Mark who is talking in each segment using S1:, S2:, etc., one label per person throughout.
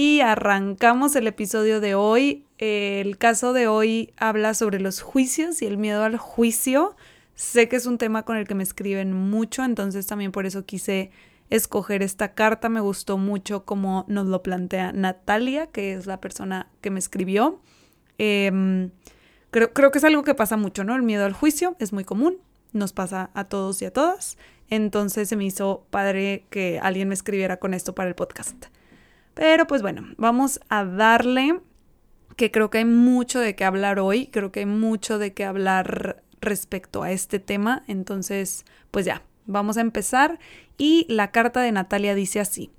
S1: Y arrancamos el episodio de hoy. El caso de hoy habla sobre los juicios y el miedo al juicio. Sé que es un tema con el que me escriben mucho, entonces también por eso quise escoger esta carta. Me gustó mucho como nos lo plantea Natalia, que es la persona que me escribió. Em, creo, creo que es algo que pasa mucho, ¿no? El miedo al juicio es muy común, nos pasa a todos y a todas. Entonces se me hizo padre que alguien me escribiera con esto para el podcast. Pero pues bueno, vamos a darle, que creo que hay mucho de qué hablar hoy, creo que hay mucho de qué hablar respecto a este tema. Entonces, pues ya, vamos a empezar y la carta de Natalia dice así.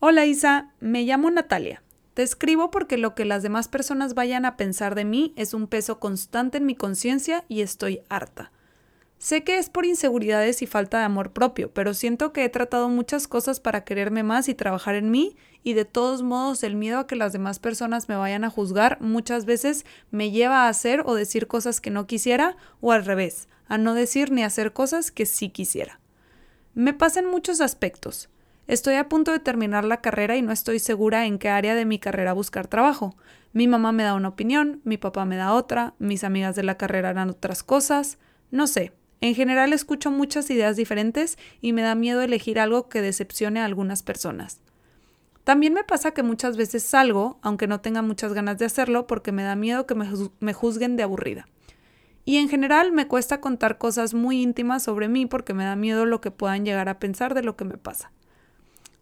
S1: Hola Isa, me llamo Natalia. Te escribo porque lo que las demás personas vayan a pensar de mí es un peso constante en mi conciencia y estoy harta. Sé que es por inseguridades y falta de amor propio, pero siento que he tratado muchas cosas para quererme más y trabajar en mí, y de todos modos el miedo a que las demás personas me vayan a juzgar muchas veces me lleva a hacer o decir cosas que no quisiera, o al revés, a no decir ni hacer cosas que sí quisiera. Me pasa en muchos aspectos. Estoy a punto de terminar la carrera y no estoy segura en qué área de mi carrera buscar trabajo. Mi mamá me da una opinión, mi papá me da otra, mis amigas de la carrera harán otras cosas. No sé. En general escucho muchas ideas diferentes y me da miedo elegir algo que decepcione a algunas personas. También me pasa que muchas veces salgo, aunque no tenga muchas ganas de hacerlo, porque me da miedo que me, juzguen de aburrida. Y en general me cuesta contar cosas muy íntimas sobre mí porque me da miedo lo que puedan llegar a pensar de lo que me pasa.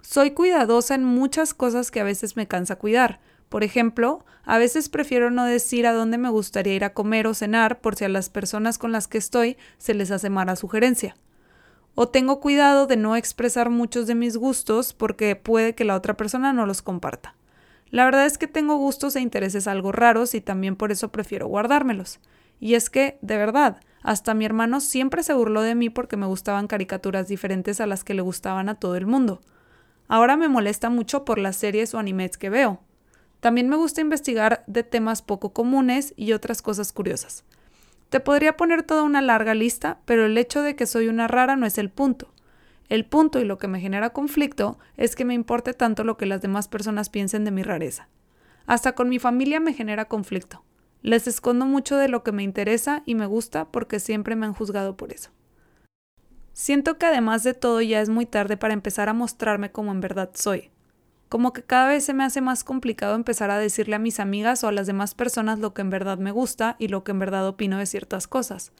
S1: Soy cuidadosa en muchas cosas que a veces me cansa cuidar. Por ejemplo, a veces prefiero no decir a dónde me gustaría ir a comer o cenar por si a las personas con las que estoy se les hace mala sugerencia. O tengo cuidado de no expresar muchos de mis gustos porque puede que la otra persona no los comparta. La verdad es que tengo gustos e intereses algo raros y también por eso prefiero guardármelos. Y es que, de verdad, hasta mi hermano siempre se burló de mí porque me gustaban caricaturas diferentes a las que le gustaban a todo el mundo. Ahora me molesta mucho por las series o animes que veo. También me gusta investigar de temas poco comunes y otras cosas curiosas. Te podría poner toda una larga lista, pero el hecho de que soy una rara no es el punto. El punto y lo que me genera conflicto es que me importe tanto lo que las demás personas piensen de mi rareza. Hasta con mi familia me genera conflicto. Les escondo mucho de lo que me interesa y me gusta porque siempre me han juzgado por eso. Siento que además de todo ya es muy tarde para empezar a mostrarme como en verdad soy. Como que cada vez se me hace más complicado empezar a decirle a mis amigas o a las demás personas lo que en verdad me gusta y lo que en verdad opino de ciertas cosas.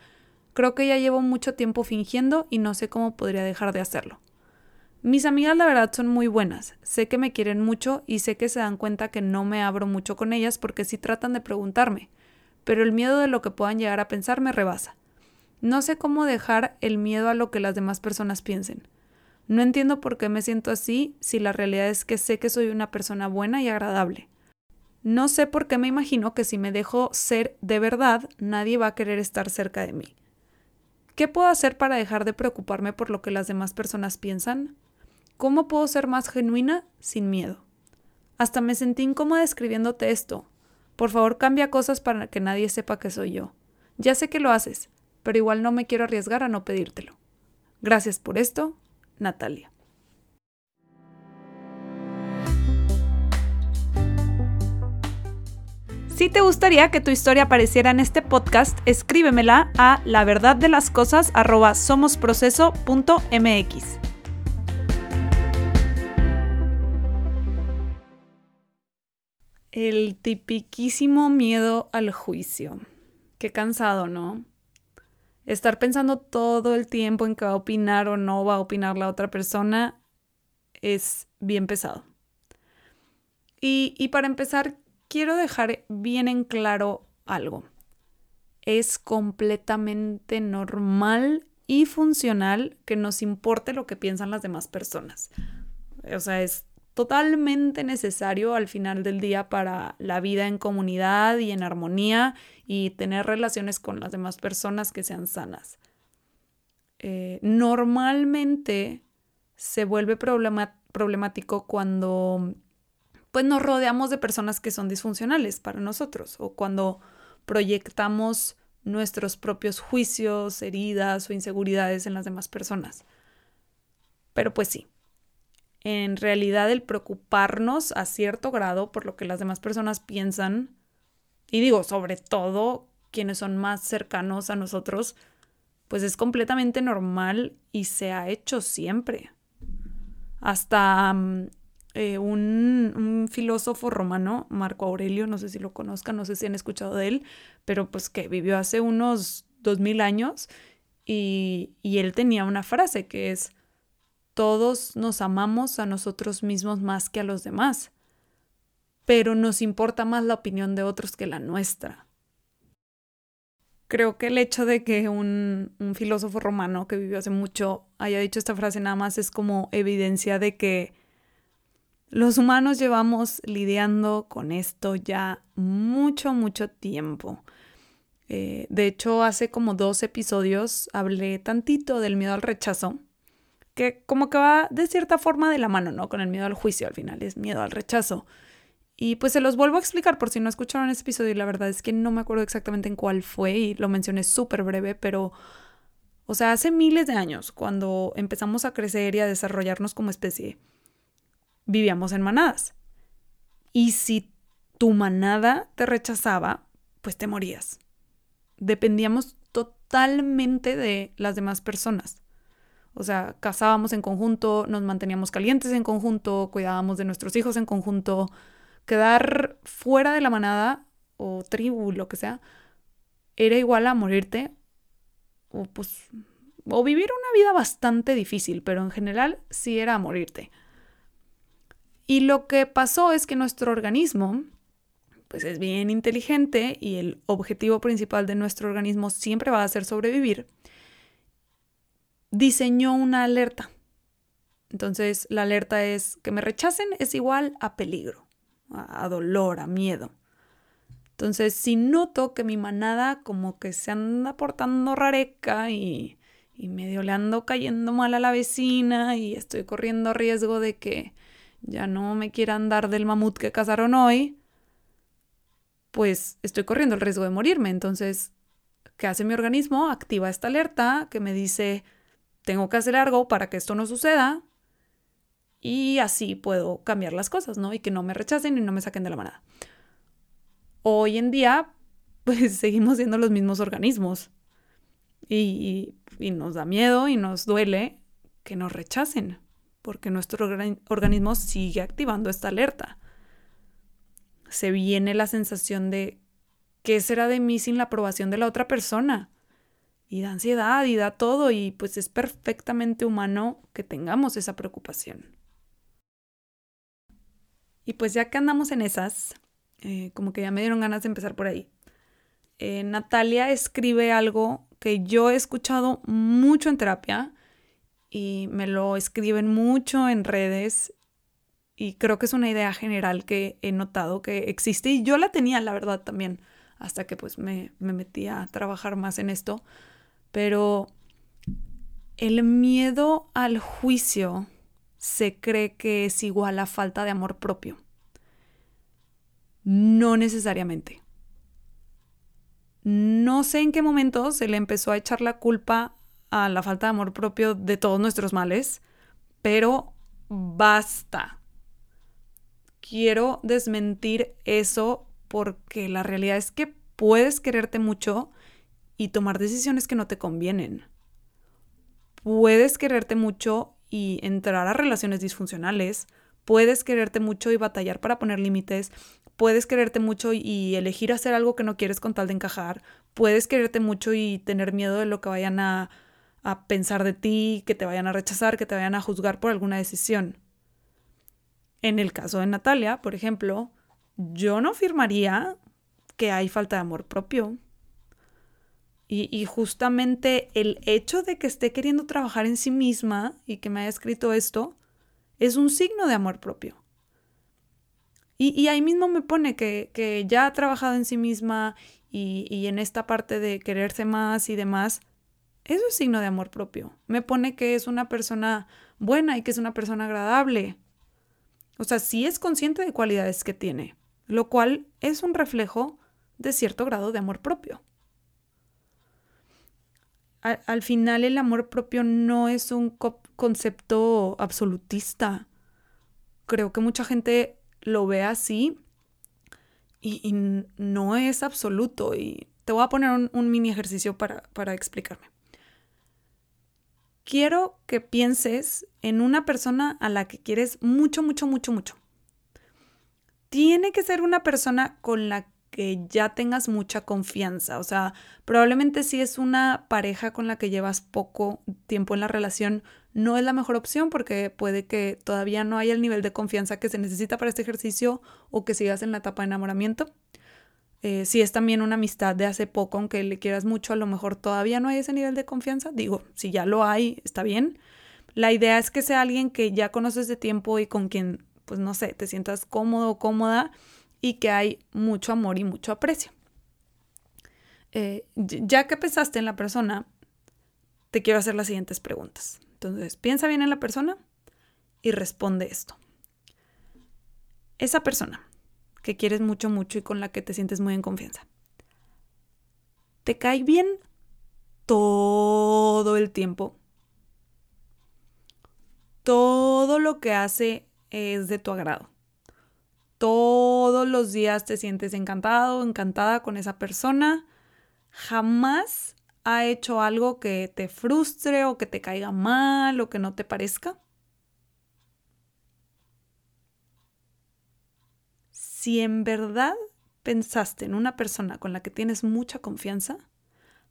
S1: Creo que ya llevo mucho tiempo fingiendo y no sé cómo podría dejar de hacerlo. Mis amigas la verdad son muy buenas, sé que me quieren mucho y sé que se dan cuenta que no me abro mucho con ellas porque sí tratan de preguntarme, pero el miedo de lo que puedan llegar a pensar me rebasa. No sé cómo dejar el miedo a lo que las demás personas piensen. No entiendo por qué me siento así si la realidad es que sé que soy una persona buena y agradable. No sé por qué me imagino que si me dejo ser de verdad, nadie va a querer estar cerca de mí. ¿Qué puedo hacer para dejar de preocuparme por lo que las demás personas piensan? ¿Cómo puedo ser más genuina sin miedo? Hasta me sentí incómoda escribiéndote esto. Por favor, cambia cosas para que nadie sepa que soy yo. Ya sé que lo haces, pero igual no me quiero arriesgar a no pedírtelo. Gracias por esto, Natalia. Si te gustaría que tu historia apareciera en este podcast, escríbemela a la verdad de las cosas. El tipiquísimo miedo al juicio. Qué cansado, ¿no? Estar pensando todo el tiempo en qué va a opinar o no va a opinar la otra persona es bien pesado. Y, y para empezar, quiero dejar bien en claro algo. Es completamente normal y funcional que nos importe lo que piensan las demás personas. O sea, es totalmente necesario al final del día para la vida en comunidad y en armonía y tener relaciones con las demás personas que sean sanas. Eh, normalmente se vuelve problemático cuando pues nos rodeamos de personas que son disfuncionales para nosotros o cuando proyectamos nuestros propios juicios, heridas o inseguridades en las demás personas. Pero pues sí, en realidad el preocuparnos a cierto grado por lo que las demás personas piensan, y digo, sobre todo quienes son más cercanos a nosotros, pues es completamente normal y se ha hecho siempre. Hasta mm, eh, un, filósofo romano, Marco Aurelio, no sé si lo conozcan, no sé si han escuchado de él, pero pues que vivió hace unos dos mil años y, y él tenía una frase que es, todos nos amamos a nosotros mismos más que a los demás, pero nos importa más la opinión de otros que la nuestra. Creo que el hecho de que un, un, filósofo romano que vivió hace mucho haya dicho esta frase nada más es como evidencia de que los humanos llevamos lidiando con esto ya mucho, mucho tiempo. Eh, de hecho, hace como dos episodios hablé tantito del miedo al rechazo, que como que va de cierta forma de la mano, ¿no? Con el miedo al juicio al final, es miedo al rechazo. Y pues se los vuelvo a explicar por si no escucharon ese episodio y la verdad es que no me acuerdo exactamente en cuál fue y lo mencioné súper breve, pero, o sea, hace miles de años, cuando empezamos a crecer y a desarrollarnos como especie, vivíamos en manadas. Y si tu manada te rechazaba, pues te morías. Dependíamos totalmente de las demás personas. O sea, cazábamos en conjunto, nos manteníamos calientes en conjunto, cuidábamos de nuestros hijos en conjunto. Quedar fuera de la manada o tribu, lo que sea, era igual a morirte o pues o vivir una vida bastante difícil, pero en general sí era morirte. Y lo que pasó es que nuestro organismo, pues es bien inteligente y el objetivo principal de nuestro organismo siempre va a ser sobrevivir, diseñó una alerta. Entonces la alerta es que me rechacen es igual a peligro, a, dolor, a miedo. Entonces si noto que mi manada como que se anda portando rareca y, y medio le ando cayendo mal a la vecina y estoy corriendo riesgo de que ya no me quieran dar del mamut que cazaron hoy, pues estoy corriendo el riesgo de morirme. Entonces, ¿qué hace mi organismo? Activa esta alerta que me dice, tengo que hacer algo para que esto no suceda y así puedo cambiar las cosas, ¿no? Y que no me rechacen y no me saquen de la manada. Hoy en día, pues seguimos siendo los mismos organismos y, y nos da miedo y nos duele que nos rechacen porque nuestro organismo sigue activando esta alerta. Se viene la sensación de ¿qué será de mí sin la aprobación de la otra persona? Y da ansiedad y da todo y pues es perfectamente humano que tengamos esa preocupación. Y pues ya que andamos en esas, eh, como que ya me dieron ganas de empezar por ahí. Eh, Natalia escribe algo que yo he escuchado mucho en terapia y me lo escriben mucho en redes y creo que es una idea general que he notado que existe y yo la tenía, la verdad, también, hasta que pues me, me metí a trabajar más en esto. Pero el miedo al juicio se cree que es igual a falta de amor propio. No necesariamente. No sé en qué momento se le empezó a echar la culpa a la falta de amor propio de todos nuestros males, pero basta. Quiero desmentir eso porque la realidad es que puedes quererte mucho y tomar decisiones que no te convienen. Puedes quererte mucho y entrar a relaciones disfuncionales. Puedes quererte mucho y batallar para poner límites. Puedes quererte mucho y elegir hacer algo que no quieres con tal de encajar. Puedes quererte mucho y tener miedo de lo que vayan a, a pensar de ti, que te vayan a rechazar, que te vayan a juzgar por alguna decisión. En el caso de Natalia, por ejemplo, yo no afirmaría que hay falta de amor propio. Y, justamente el hecho de que esté queriendo trabajar en sí misma y que me haya escrito esto es un signo de amor propio. Y, ahí mismo me pone que, ya ha trabajado en sí misma y, y en esta parte de quererse más y demás, eso es signo de amor propio. Me pone que es una persona buena y que es una persona agradable. O sea, sí es consciente de cualidades que tiene, lo cual es un reflejo de cierto grado de amor propio. Al, final el amor propio no es un concepto absolutista. Creo que mucha gente lo ve así y, no es absoluto. Y te voy a poner un, mini ejercicio para, para explicarme. Quiero que pienses en una persona a la que quieres mucho, mucho, mucho, mucho. Tiene que ser una persona con la que ya tengas mucha confianza. O sea, probablemente si es una pareja con la que llevas poco tiempo en la relación, no es la mejor opción porque puede que todavía no haya el nivel de confianza que se necesita para este ejercicio o que sigas en la etapa de enamoramiento. Eh, si es también una amistad de hace poco, aunque le quieras mucho, a lo mejor todavía no hay ese nivel de confianza. Digo, si ya lo hay, está bien. La idea es que sea alguien que ya conoces de tiempo y con quien, pues no sé, te sientas cómodo o cómoda y que hay mucho amor y mucho aprecio. Eh, ya que pensaste en la persona, te quiero hacer las siguientes preguntas. Entonces, piensa bien en la persona y responde esto. Esa persona que quieres mucho, mucho y con la que te sientes muy en confianza, ¿te cae bien todo el tiempo? Todo lo que hace es de tu agrado todos los días te sientes encantado, encantada con esa persona, jamás ha hecho algo que te frustre o que te caiga mal o que no te parezca. Si en verdad pensaste en una persona con la que tienes mucha confianza,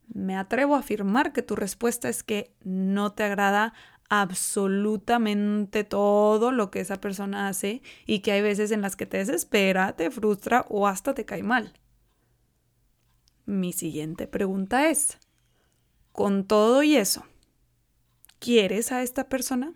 S1: me atrevo a afirmar que tu respuesta es que no te agrada absolutamente todo lo que esa persona hace y que hay veces en las que te desespera, te frustra o hasta te cae mal. Mi siguiente pregunta es, con todo y eso, ¿quieres a esta persona?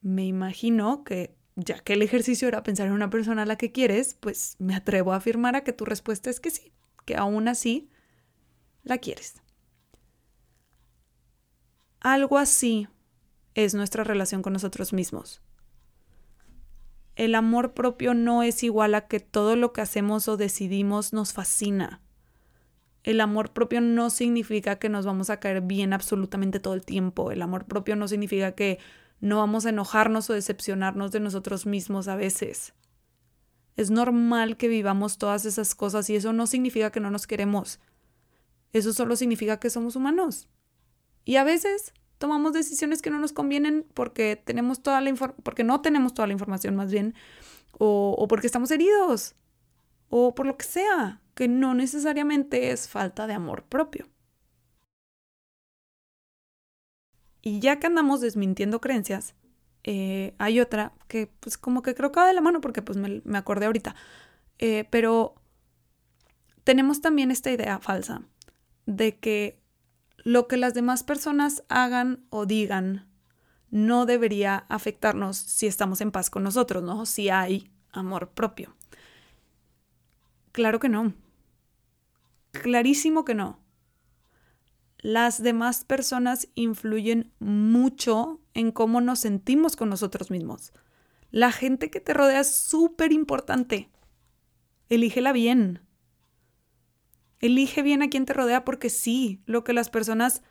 S1: Me imagino que, ya que el ejercicio era pensar en una persona a la que quieres, pues me atrevo a afirmar a que tu respuesta es que sí, que aún así la quieres. Algo así es nuestra relación con nosotros mismos. El amor propio no es igual a que todo lo que hacemos o decidimos nos fascina. El amor propio no significa que nos vamos a caer bien absolutamente todo el tiempo. El amor propio no significa que no vamos a enojarnos o decepcionarnos de nosotros mismos a veces. Es normal que vivamos todas esas cosas y eso no significa que no nos queremos. Eso solo significa que somos humanos. Y a veces tomamos decisiones que no nos convienen porque tenemos toda la porque no tenemos toda la información más bien o, o porque estamos heridos o por lo que sea, que no necesariamente es falta de amor propio. Y ya que andamos desmintiendo creencias, eh, hay otra que pues como que creo que va de la mano porque pues me, me acordé ahorita. Eh, pero tenemos también esta idea falsa de que lo que las demás personas hagan o digan no debería afectarnos si estamos en paz con nosotros, ¿no? Si hay amor propio. Claro que no. Clarísimo que no. Las demás personas influyen mucho en cómo nos sentimos con nosotros mismos. La gente que te rodea es súper importante. Elígela bien. Elige bien a quien te rodea porque sí, lo que las personas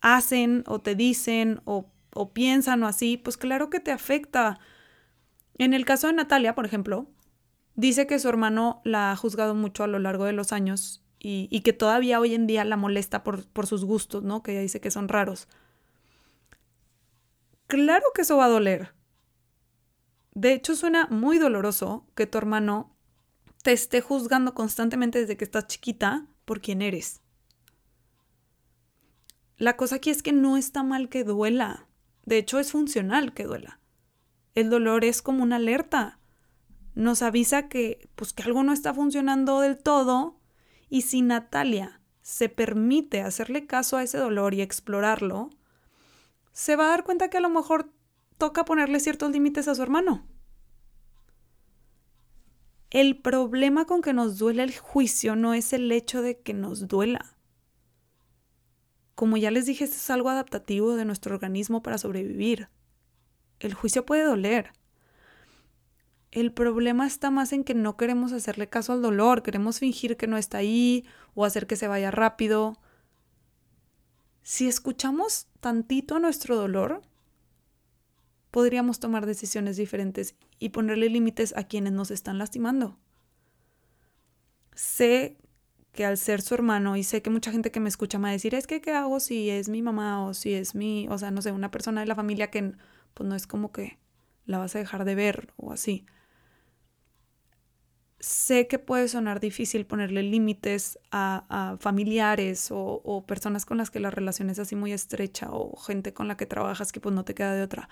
S1: hacen o te dicen o, piensan o así, pues claro que te afecta. En el caso de Natalia, por ejemplo, dice que su hermano la ha juzgado mucho a lo largo de los años y, que todavía hoy en día la molesta por, por sus gustos, ¿no? Que ella dice que son raros. Claro que eso va a doler. De hecho, suena muy doloroso que tu hermano te esté juzgando constantemente desde que estás chiquita por quién eres. La cosa aquí es que no está mal que duela. De hecho, es funcional que duela. El dolor es como una alerta. Nos avisa que, pues, que algo no está funcionando del todo. Y si Natalia se permite hacerle caso a ese dolor y explorarlo, se va a dar cuenta que a lo mejor toca ponerle ciertos límites a su hermano. El problema con que nos duele el juicio no es el hecho de que nos duela. Como ya les dije, esto es algo adaptativo de nuestro organismo para sobrevivir. El juicio puede doler. El problema está más en que no queremos hacerle caso al dolor, queremos fingir que no está ahí o hacer que se vaya rápido si escuchamos tantito a nuestro dolor, podríamos tomar decisiones diferentes y ponerle límites a quienes nos están lastimando. Sé que al ser su hermano, y sé que mucha gente que me escucha me va a decir, es que, ¿qué hago si es mi mamá o si es mi, o sea, no sé, una persona de la familia que pues no es como que la vas a dejar de ver o así? sé que puede sonar difícil ponerle límites a, familiares o, personas con las que la relación es así muy estrecha o gente con la que trabajas que pues no te queda de otra.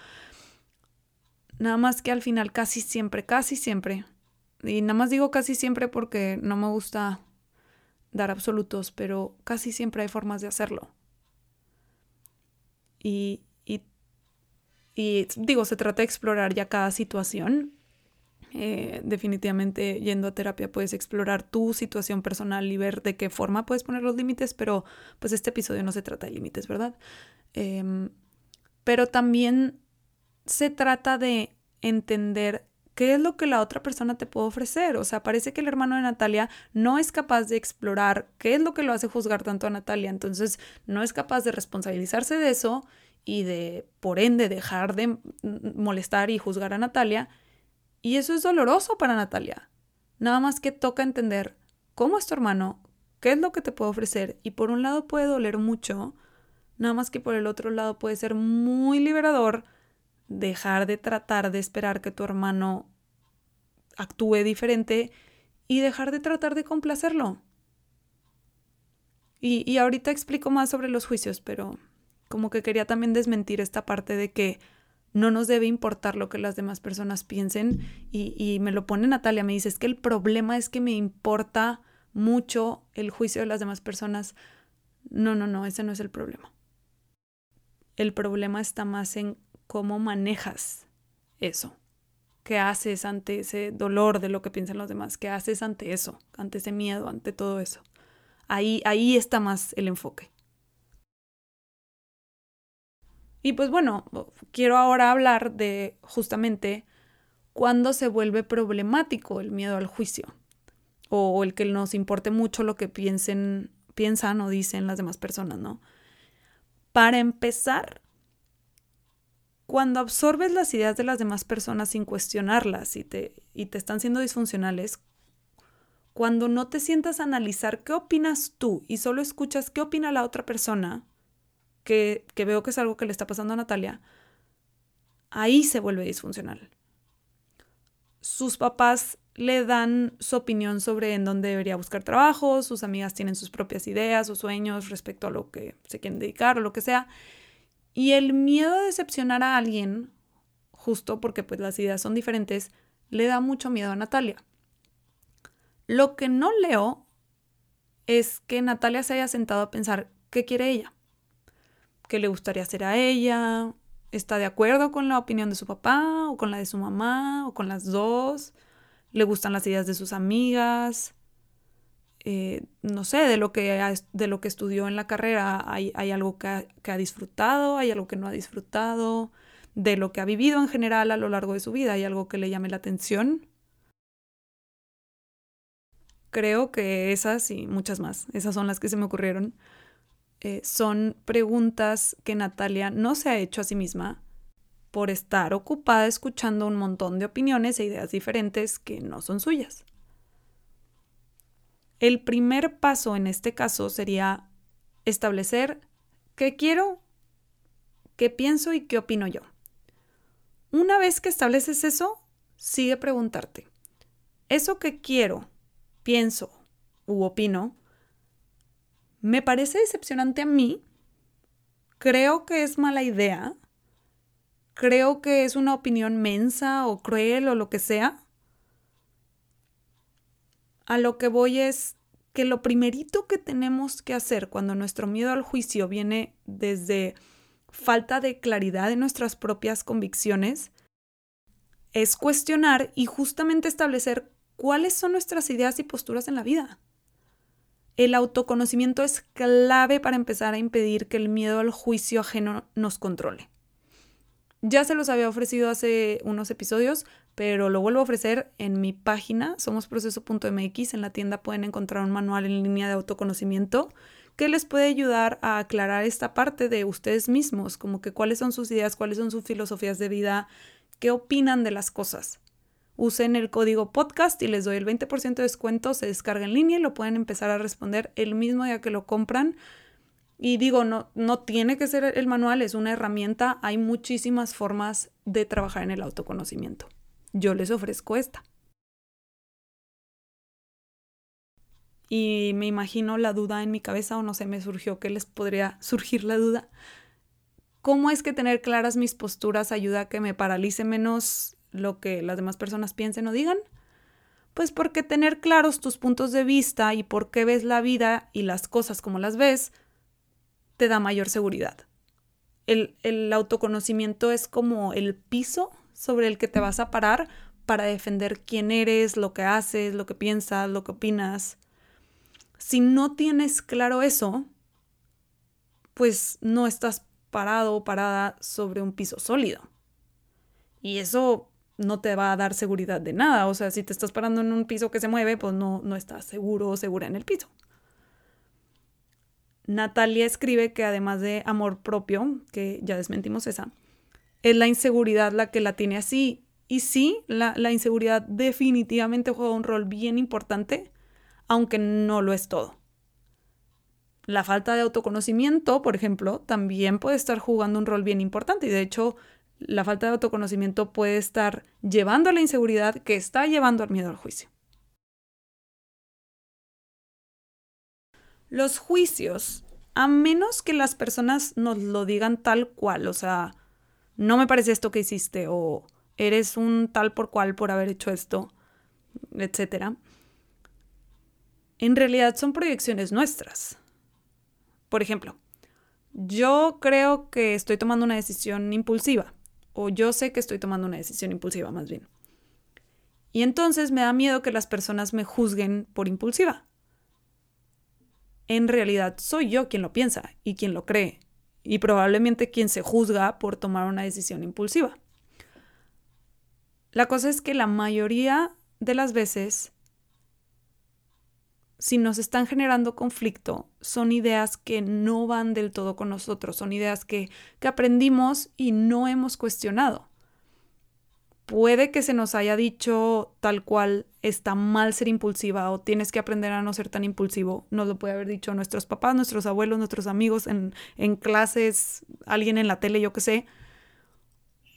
S1: Nada más que al final casi siempre, casi siempre, y nada más digo casi siempre porque no me gusta dar absolutos, pero casi siempre hay formas de hacerlo. Y, y, digo, se trata de explorar ya cada situación eh, definitivamente yendo a terapia puedes explorar tu situación personal y ver de qué forma puedes poner los límites, pero pues este episodio no se trata de límites, ¿verdad? Em, pero también se trata de entender qué es lo que la otra persona te puede ofrecer. O sea, parece que el hermano de Natalia no es capaz de explorar qué es lo que lo hace juzgar tanto a Natalia, entonces no es capaz de responsabilizarse de eso y de, por ende, dejar de molestar y juzgar a Natalia y eso es doloroso para Natalia. Nada más que toca entender cómo es tu hermano, qué es lo que te puede ofrecer. Y por un lado puede doler mucho, nada más que por el otro lado puede ser muy liberador dejar de tratar de esperar que tu hermano actúe diferente y dejar de tratar de complacerlo. Y, y ahorita explico más sobre los juicios, pero como que quería también desmentir esta parte de que no nos debe importar lo que las demás personas piensen. Y, me lo pone Natalia, me dice, es que el problema es que me importa mucho el juicio de las demás personas. No, no, no, ese no es el problema. El problema está más en cómo manejas eso. ¿Qué haces ante ese dolor de lo que piensan los demás? ¿Qué haces ante eso? Ante ese miedo, ante todo eso. Ahí, ahí está más el enfoque. Y pues bueno, quiero ahora hablar de justamente cuándo se vuelve problemático el miedo al juicio o el que nos importe mucho lo que piensen, piensan o dicen las demás personas, ¿no? Para empezar, cuando absorbes las ideas de las demás personas sin cuestionarlas y te, y te están siendo disfuncionales, cuando no te sientas a analizar qué opinas tú y solo escuchas qué opina la otra persona, que, veo que es algo que le está pasando a Natalia, ahí se vuelve disfuncional. Sus papás le dan su opinión sobre en dónde debería buscar trabajo, sus amigas tienen sus propias ideas o sueños respecto a lo que se quieren dedicar o lo que sea. Y el miedo a decepcionar a alguien, justo porque pues las ideas son diferentes, le da mucho miedo a Natalia. Lo que no leo es que Natalia se haya sentado a pensar qué quiere ella qué le gustaría hacer a ella, está de acuerdo con la opinión de su papá o con la de su mamá o con las dos, le gustan las ideas de sus amigas, eh, no sé, de lo, que de lo que estudió en la carrera, hay, algo que ha, disfrutado, hay algo que no ha disfrutado, de lo que ha vivido en general a lo largo de su vida, hay algo que le llame la atención. Creo que esas y muchas más, esas son las que se me ocurrieron. Eh, son preguntas que Natalia no se ha hecho a sí misma por estar ocupada escuchando un montón de opiniones e ideas diferentes que no son suyas. El primer paso en este caso sería establecer qué quiero, qué pienso y qué opino yo. Una vez que estableces eso, sigue preguntarte, ¿eso que quiero, pienso u opino, me parece decepcionante a mí? ¿Creo que es mala idea? ¿Creo que es una opinión mensa o cruel o lo que sea? A lo que voy es que lo primerito que tenemos que hacer cuando nuestro miedo al juicio viene desde falta de claridad en nuestras propias convicciones es cuestionar y justamente establecer cuáles son nuestras ideas y posturas en la vida. El autoconocimiento es clave para empezar a impedir que el miedo al juicio ajeno nos controle. Ya se los había ofrecido hace unos episodios, pero lo vuelvo a ofrecer en mi página, somosproceso.mx. En la tienda pueden encontrar un manual en línea de autoconocimiento que les puede ayudar a aclarar esta parte de ustedes mismos, como que cuáles son sus ideas, cuáles son sus filosofías de vida, qué opinan de las cosas. Usen el código podcast y les doy el 20% de descuento, se descarga en línea y lo pueden empezar a responder el mismo día que lo compran y digo, no, no tiene que ser el manual, es una herramienta. Hay muchísimas formas de trabajar en el autoconocimiento. Yo les ofrezco esta. Y me imagino la duda en mi cabeza, o no sé, me surgió que les podría surgir la duda. ¿Cómo es que tener claras mis posturas ayuda a que me paralice menos lo que las demás personas piensen o digan? Pues porque tener claros tus puntos de vista y por qué ves la vida y las cosas como las ves, te da mayor seguridad. El, autoconocimiento es como el piso sobre el que te vas a parar para defender quién eres, lo que haces, lo que piensas, lo que opinas. Si no tienes claro eso, pues no estás parado o parada sobre un piso sólido. Y eso no te va a dar seguridad de nada. O sea, si te estás parando en un piso que se mueve, pues no, no estás seguro o segura en el piso. Natalia escribe que además de amor propio, que ya desmentimos esa, es la inseguridad la que la tiene así. Y sí, la, la inseguridad definitivamente juega un rol bien importante, aunque no lo es todo. La falta de autoconocimiento, por ejemplo, también puede estar jugando un rol bien importante y de hecho la falta de autoconocimiento puede estar llevando a la inseguridad que está llevando al miedo al juicio. Los juicios, a menos que las personas nos lo digan tal cual, o sea, no me parece esto que hiciste o eres un tal por cual por haber hecho esto, etc. En realidad son proyecciones nuestras. Por ejemplo, yo creo que estoy tomando una decisión impulsiva, o yo sé que estoy tomando una decisión impulsiva más bien. Y entonces me da miedo que las personas me juzguen por impulsiva en realidad soy yo quien lo piensa y quien lo cree, y probablemente quien se juzga por tomar una decisión impulsiva. La cosa es que la mayoría de las veces, si nos están generando conflicto, son ideas que no van del todo con nosotros, son ideas que, que aprendimos y no hemos cuestionado puede que se nos haya dicho tal cual está mal ser impulsiva o tienes que aprender a no ser tan impulsivo. Nos lo puede haber dicho nuestros papás, nuestros abuelos, nuestros amigos en, en clases, alguien en la tele, yo qué sé.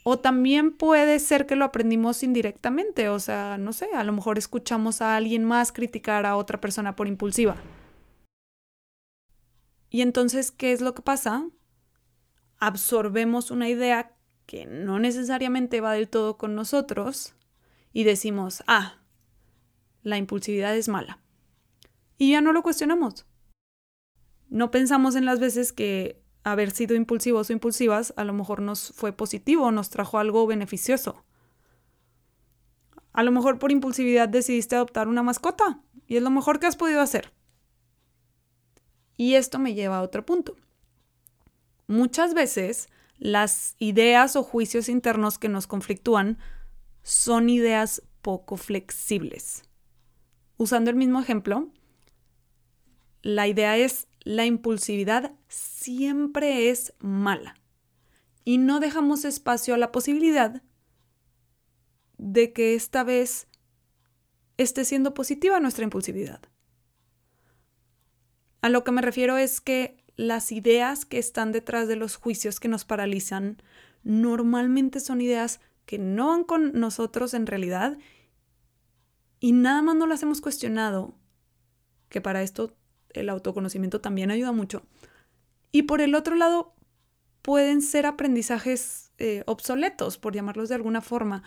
S1: O también puede ser que lo aprendimos indirectamente, o sea, no sé, a lo mejor escuchamos a alguien más criticar a otra persona por impulsiva. Y entonces, ¿qué es lo que pasa? Absorbemos una idea que no necesariamente va del todo con nosotros y decimos, ah, la impulsividad es mala. Y ya no lo cuestionamos. No pensamos en las veces que haber sido impulsivos o impulsivas a lo mejor nos fue positivo, nos trajo algo beneficioso. A lo mejor por impulsividad decidiste adoptar una mascota y es lo mejor que has podido hacer. Y esto me lleva a otro punto. Muchas veces las ideas o juicios internos que nos conflictúan son ideas poco flexibles. Usando el mismo ejemplo, la idea es la impulsividad siempre es mala y no dejamos espacio a la posibilidad de que esta vez esté siendo positiva nuestra impulsividad. A lo que me refiero es que las ideas que están detrás de los juicios que nos paralizan normalmente son ideas que no van con nosotros en realidad y nada más no las hemos cuestionado, que para esto el autoconocimiento también ayuda mucho. Y por el otro lado, pueden ser aprendizajes eh, obsoletos, por llamarlos de alguna forma,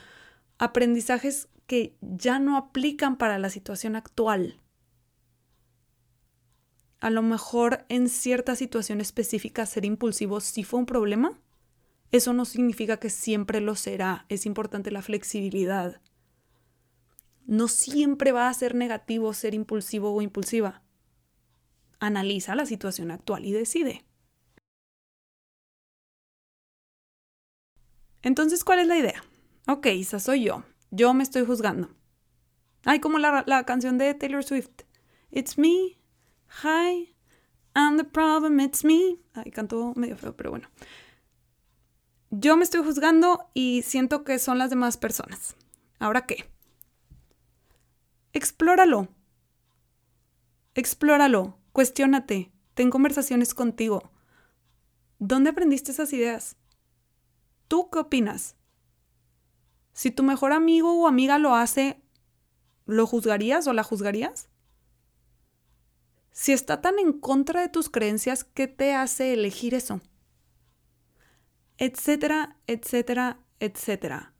S1: aprendizajes que ya no aplican para la situación actual. A lo mejor en cierta situación específica ser impulsivo sí fue un problema. Eso no significa que siempre lo será. Es importante la flexibilidad. No siempre va a ser negativo ser impulsivo o impulsiva. Analiza la situación actual y decide. Entonces, ¿cuál es la idea? Ok, esa soy yo. Yo me estoy juzgando. Ay, como la, la canción de Taylor Swift. It's me. Hi. And the problem, it's me. Ay, cantó medio feo, pero bueno. Yo me estoy juzgando y siento que son las demás personas. ¿Ahora qué? Explóralo. Explóralo. Cuestiónate. Ten conversaciones contigo. ¿Dónde aprendiste esas ideas? ¿Tú qué opinas? Si tu mejor amigo o amiga lo hace, ¿lo juzgarías o la juzgarías? Si está tan en contra de tus creencias, ¿qué te hace elegir eso? Etcétera, etcétera, etcétera.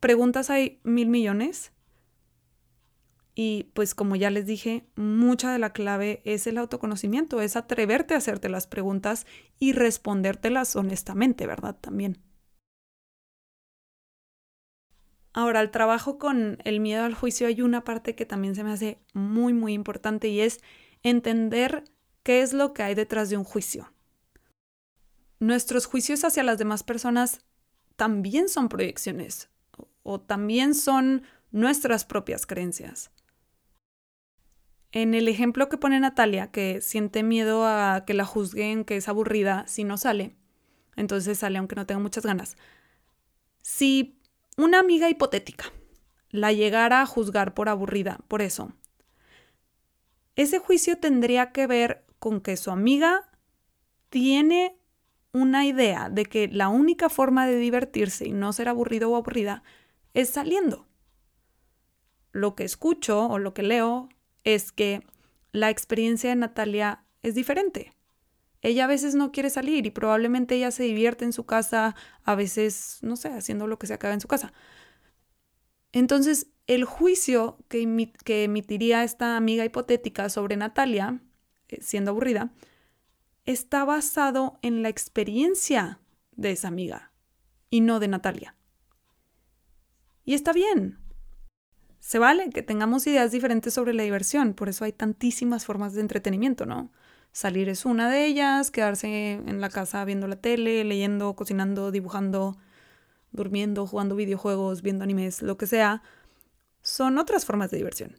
S1: Preguntas hay mil millones. Y pues como ya les dije, mucha de la clave es el autoconocimiento, es atreverte a hacerte las preguntas y respondértelas honestamente, ¿verdad? También. Ahora, el trabajo con el miedo al juicio hay una parte que también se me hace muy, muy importante y es entender qué es lo que hay detrás de un juicio. Nuestros juicios hacia las demás personas también son proyecciones o también son nuestras propias creencias. En el ejemplo que pone Natalia, que siente miedo a que la juzguen, que es aburrida si no sale, entonces sale aunque no tenga muchas ganas. Si una amiga hipotética la llegara a juzgar por aburrida, por eso, ese juicio tendría que ver con que su amiga tiene una idea de que la única forma de divertirse y no ser aburrido o aburrida es saliendo. Lo que escucho o lo que leo es que la experiencia de Natalia es diferente. Ella a veces no quiere salir y probablemente ella se divierte en su casa, a veces, no sé, haciendo lo que se acabe en su casa. Entonces, el juicio que, emitiría esta amiga hipotética sobre Natalia, eh, siendo aburrida, está basado en la experiencia de esa amiga y no de Natalia. Y está bien, se vale que tengamos ideas diferentes sobre la diversión, por eso hay tantísimas formas de entretenimiento, ¿no? Salir es una de ellas, quedarse en la casa viendo la tele, leyendo, cocinando, dibujando, durmiendo, jugando videojuegos, viendo animes, lo que sea, son otras formas de diversión.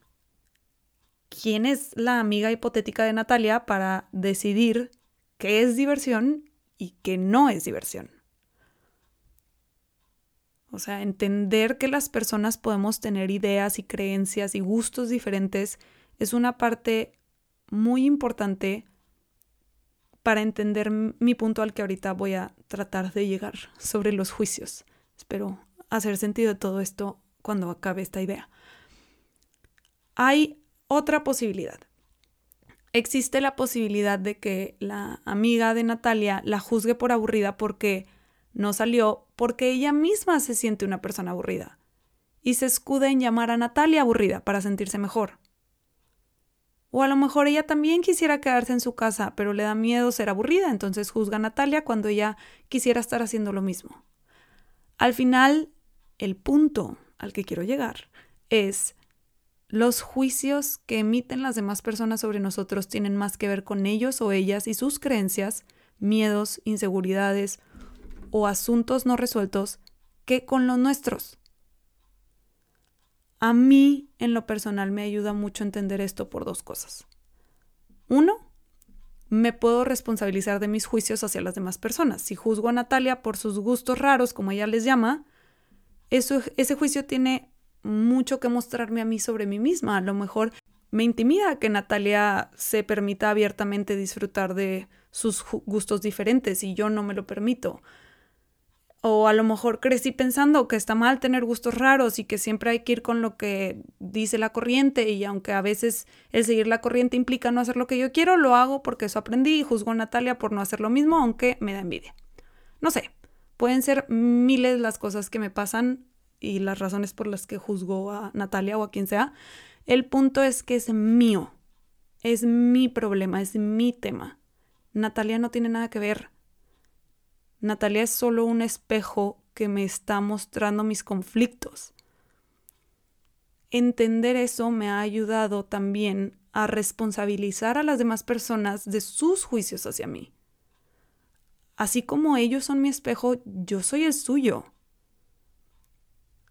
S1: ¿Quién es la amiga hipotética de Natalia para decidir qué es diversión y qué no es diversión? O sea, entender que las personas podemos tener ideas y creencias y gustos diferentes es una parte muy importante para entender mi punto al que ahorita voy a tratar de llegar sobre los juicios. Espero hacer sentido de todo esto cuando acabe esta idea. Hay otra posibilidad. Existe la posibilidad de que la amiga de Natalia la juzgue por aburrida porque no salió porque ella misma se siente una persona aburrida y se escuda en llamar a Natalia aburrida para sentirse mejor. O a lo mejor ella también quisiera quedarse en su casa, pero le da miedo ser aburrida, entonces juzga a Natalia cuando ella quisiera estar haciendo lo mismo. Al final, el punto al que quiero llegar es los juicios que emiten las demás personas sobre nosotros tienen más que ver con ellos o ellas y sus creencias, miedos, inseguridades o asuntos no resueltos que con los nuestros. A mí, en lo personal, me ayuda mucho entender esto por dos cosas. Uno, me puedo responsabilizar de mis juicios hacia las demás personas. Si juzgo a Natalia por sus gustos raros, como ella les llama, eso, ese juicio tiene mucho que mostrarme a mí sobre mí misma. A lo mejor me intimida que Natalia se permita abiertamente disfrutar de sus gustos diferentes y yo no me lo permito O a lo mejor crecí pensando que está mal tener gustos raros y que siempre hay que ir con lo que dice la corriente y aunque a veces el seguir la corriente implica no hacer lo que yo quiero, lo hago porque eso aprendí y juzgo a Natalia por no hacer lo mismo, aunque me da envidia. No sé, pueden ser miles las cosas que me pasan y las razones por las que juzgo a Natalia o a quien sea. El punto es que es mío, es mi problema, es mi tema. Natalia no tiene nada que ver. Natalia es solo un espejo que me está mostrando mis conflictos. Entender eso me ha ayudado también a responsabilizar a las demás personas de sus juicios hacia mí. Así como ellos son mi espejo, yo soy el suyo.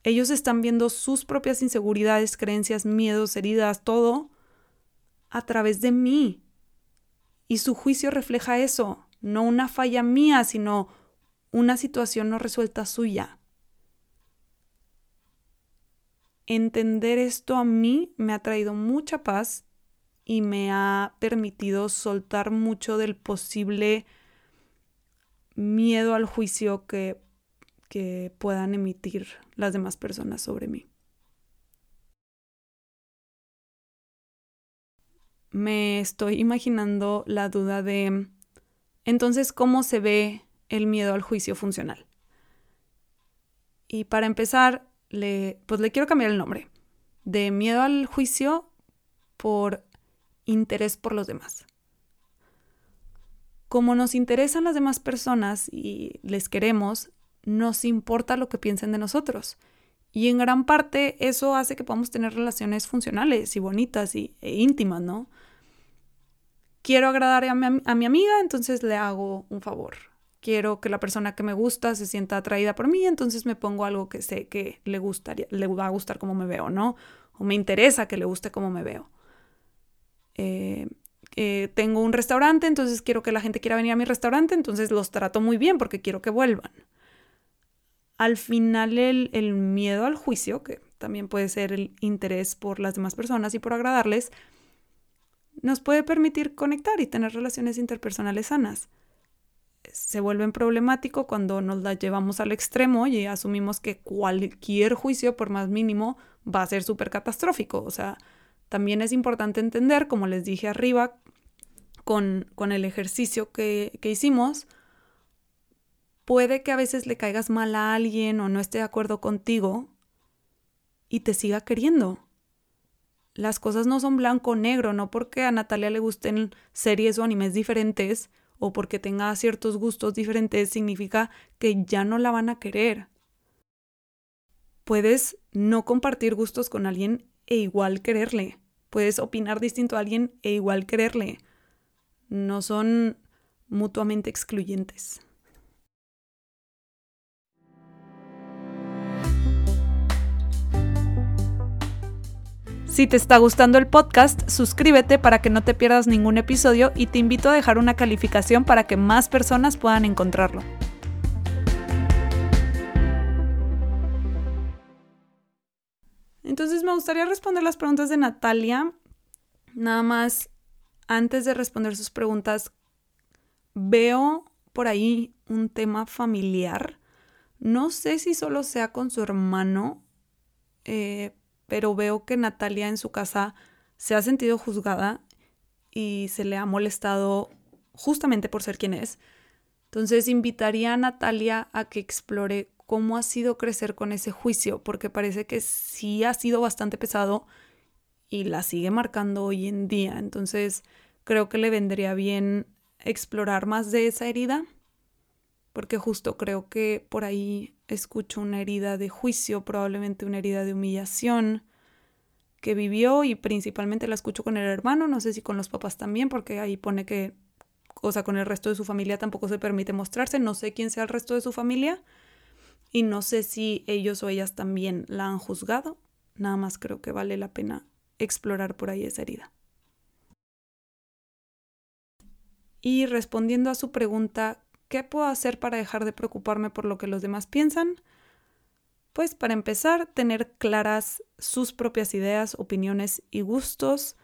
S1: Ellos están viendo sus propias inseguridades, creencias, miedos, heridas, todo a través de mí. Y su juicio refleja eso, no una falla mía, sino una situación no resuelta suya. Entender esto a mí me ha traído mucha paz y me ha permitido soltar mucho del posible miedo al juicio que, que puedan emitir las demás personas sobre mí. Me estoy imaginando la duda de, entonces, ¿cómo se ve el miedo al juicio funcional. Y para empezar, le, pues le quiero cambiar el nombre. De miedo al juicio por interés por los demás. Como nos interesan las demás personas y les queremos, nos importa lo que piensen de nosotros. Y en gran parte eso hace que podamos tener relaciones funcionales y bonitas y, e íntimas, ¿no? Quiero agradar a mi, a mi amiga, entonces le hago un favor quiero que la persona que me gusta se sienta atraída por mí, entonces me pongo algo que sé que le gustaría, le va a gustar como me veo, ¿no? O me interesa que le guste como me veo. Eh, eh, tengo un restaurante, entonces quiero que la gente quiera venir a mi restaurante, entonces los trato muy bien porque quiero que vuelvan. Al final el, el miedo al juicio, que también puede ser el interés por las demás personas y por agradarles, nos puede permitir conectar y tener relaciones interpersonales sanas se vuelven problemático cuando nos la llevamos al extremo y asumimos que cualquier juicio, por más mínimo, va a ser súper catastrófico. O sea, también es importante entender, como les dije arriba, con, con el ejercicio que, que hicimos, puede que a veces le caigas mal a alguien o no esté de acuerdo contigo y te siga queriendo. Las cosas no son blanco o negro, no porque a Natalia le gusten series o animes diferentes o porque tenga ciertos gustos diferentes significa que ya no la van a querer. Puedes no compartir gustos con alguien e igual quererle. Puedes opinar distinto a alguien e igual quererle. No son mutuamente excluyentes. Si te está gustando el podcast, suscríbete para que no te pierdas ningún episodio y te invito a dejar una calificación para que más personas puedan encontrarlo. Entonces me gustaría responder las preguntas de Natalia. Nada más, antes de responder sus preguntas, veo por ahí un tema familiar. No sé si solo sea con su hermano, eh, pero veo que Natalia en su casa se ha sentido juzgada y se le ha molestado justamente por ser quien es. Entonces invitaría a Natalia a que explore cómo ha sido crecer con ese juicio, porque parece que sí ha sido bastante pesado y la sigue marcando hoy en día. Entonces creo que le vendría bien explorar más de esa herida, porque justo creo que por ahí escucho una herida de juicio, probablemente una herida de humillación que vivió y principalmente la escucho con el hermano, no sé si con los papás también, porque ahí pone que, o sea, con el resto de su familia tampoco se permite mostrarse, no sé quién sea el resto de su familia y no sé si ellos o ellas también la han juzgado, nada más creo que vale la pena explorar por ahí esa herida. Y respondiendo a su pregunta, ¿qué puedo hacer para dejar de preocuparme por lo que los demás piensan? Pues para empezar, tener claras sus propias ideas, opiniones y gustos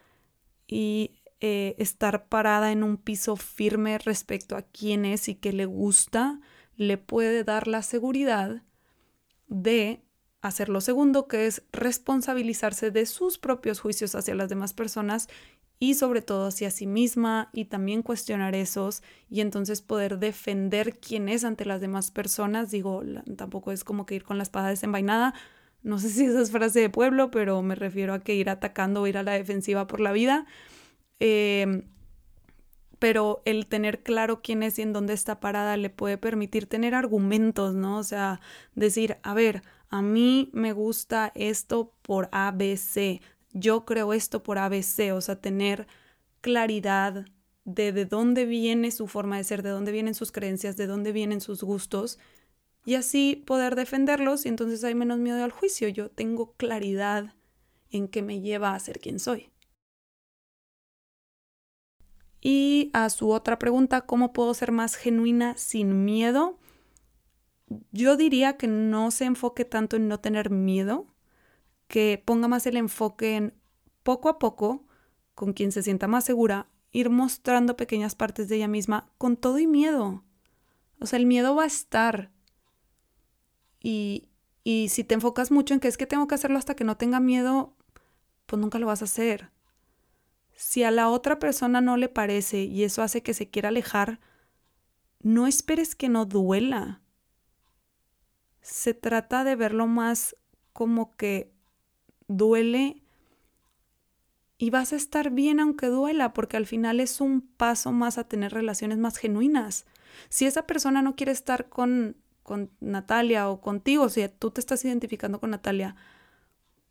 S1: y eh, estar parada en un piso firme respecto a quién es y qué le gusta. le puede dar la seguridad de hacer lo segundo, que es responsabilizarse de sus propios juicios hacia las demás personas y sobre todo hacia sí misma y también cuestionar esos y entonces poder defender quién es ante las demás personas. Digo, tampoco es como que ir con la espada desenvainada. No sé si esa es frase de pueblo, pero me refiero a que ir atacando o ir a la defensiva por la vida. Em, pero el tener claro quién es y en dónde está parada le puede permitir tener argumentos, ¿no? O sea, decir, a ver, a mí me gusta esto por ABC, yo creo esto por ABC, o sea, tener claridad de de dónde viene su forma de ser, de dónde vienen sus creencias, de dónde vienen sus gustos, y así poder defenderlos y entonces hay menos miedo al juicio. Yo tengo claridad en qué me lleva a ser quien soy. Y a su otra pregunta, ¿cómo puedo ser más genuina sin miedo? Yo diría que no se enfoque tanto en no tener miedo, que ponga más el enfoque en poco a poco, con quien se sienta más segura, ir mostrando pequeñas partes de ella misma con todo y miedo. O sea, el miedo va a estar. Y, y si te enfocas mucho en que es que tengo que hacerlo hasta que no tenga miedo, pues nunca lo vas a hacer. Si a la otra persona no le parece y eso hace que se quiera alejar, no esperes que no duela. Se trata de verlo más como que duele y vas a estar bien aunque duela, porque al final es un paso más a tener relaciones más genuinas. Si esa persona no quiere estar con, con Natalia o contigo, si tú te estás identificando con Natalia,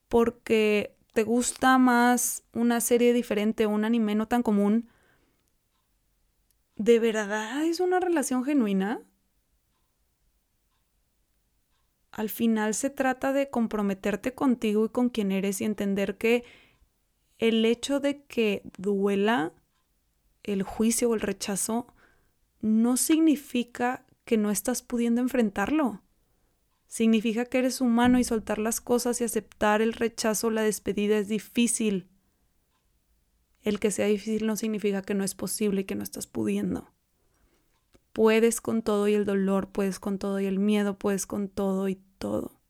S1: porque te gusta más una serie diferente, un anime no tan común, ¿de verdad es una relación genuina? Al final se trata de comprometerte contigo y con quien eres y entender que el hecho de que duela el juicio o el rechazo no significa que no estás pudiendo enfrentarlo. Significa que eres humano y soltar las cosas y aceptar el rechazo o la despedida es difícil. El que sea difícil no significa que no es posible y que no estás pudiendo. Puedes con todo y el dolor, puedes con todo y el miedo, puedes con todo y todo.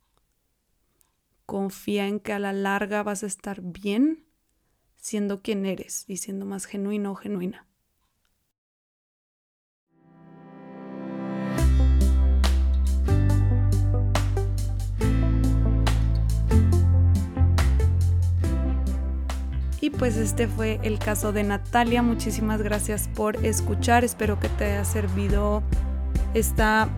S1: Confía en que a la larga vas a estar bien siendo quien eres y siendo más genuino o genuina. Y pues este fue el caso de Natalia. Muchísimas gracias por escuchar. Espero que te haya servido esta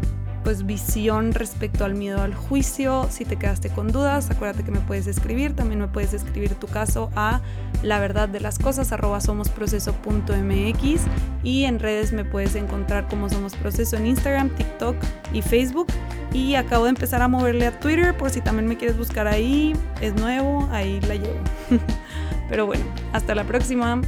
S1: pues visión respecto al miedo al juicio. Si te quedaste con dudas, acuérdate que me puedes escribir. También me puedes escribir tu caso a la verdad de las cosas somosproceso.mx y en redes me puedes encontrar como Somos Proceso en Instagram, TikTok y Facebook. Y acabo de empezar a moverle a Twitter por si también me quieres buscar ahí. Es nuevo, ahí la llevo. Pero bueno, hasta la próxima.